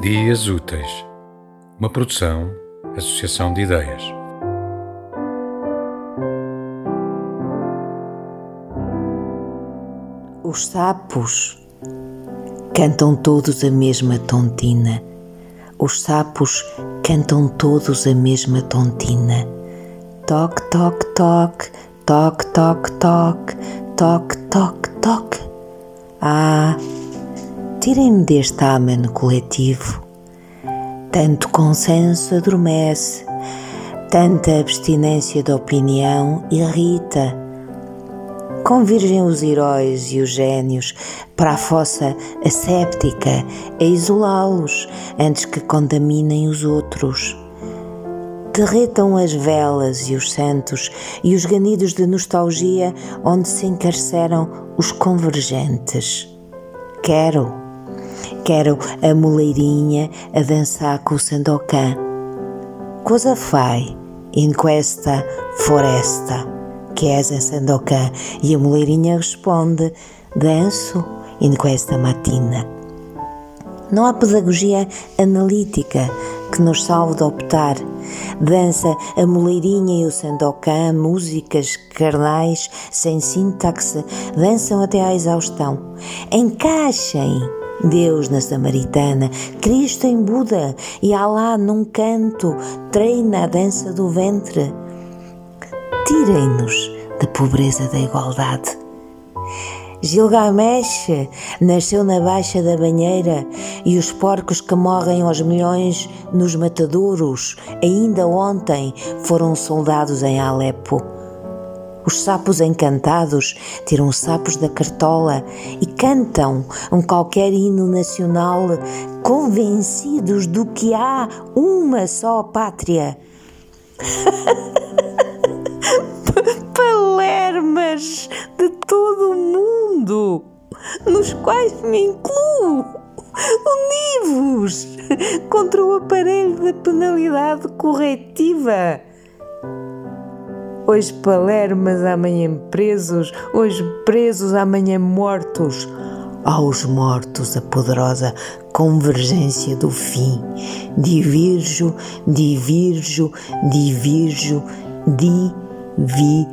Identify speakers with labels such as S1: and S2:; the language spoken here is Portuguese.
S1: Dias Úteis, uma produção, associação de ideias.
S2: Os sapos cantam todos a mesma tontina. Os sapos cantam todos a mesma tontina. Toc, toc, toc, toc, toc, toc, toc, toc, toc. Ah, tirem-me deste ameno coletivo. Tanto consenso adormece, tanta abstinência de opinião irrita. Convirgem os heróis e os gênios para a fossa asséptica a isolá-los antes que contaminem os outros. Derretam as velas e os santos e os ganidos de nostalgia onde se encarceram os convergentes. Quero Quero a moleirinha a dançar com o Sandokan. Cosa fai in questa foresta? Chiese Sandokan e a moleirinha responde: Danço in questa mattina. Não há pedagogia analítica que nos salve de optar. Dança a moleirinha e o sandokan, músicas carnais, sem sintaxe, dançam até à exaustão. Encaixem Deus na Samaritana, Cristo em Buda e Alá num canto treina a dança do ventre. Tirem-nos da pobreza da igualdade. Gilgamesh nasceu na baixa da banheira e os porcos que morrem aos milhões nos matadouros ainda ontem foram soldados em Alepo. Os sapos encantados tiram sapos da cartola e cantam um qualquer hino nacional, convencidos do que há uma só pátria. Palermas de todo o mundo, nos quais me incluo, univos contra o aparelho da penalidade corretiva Hoje palermas, amanhã presos, hoje presos, amanhã mortos. Aos mortos a poderosa convergência do fim. Divirjo, divirjo, divirjo, divirjo.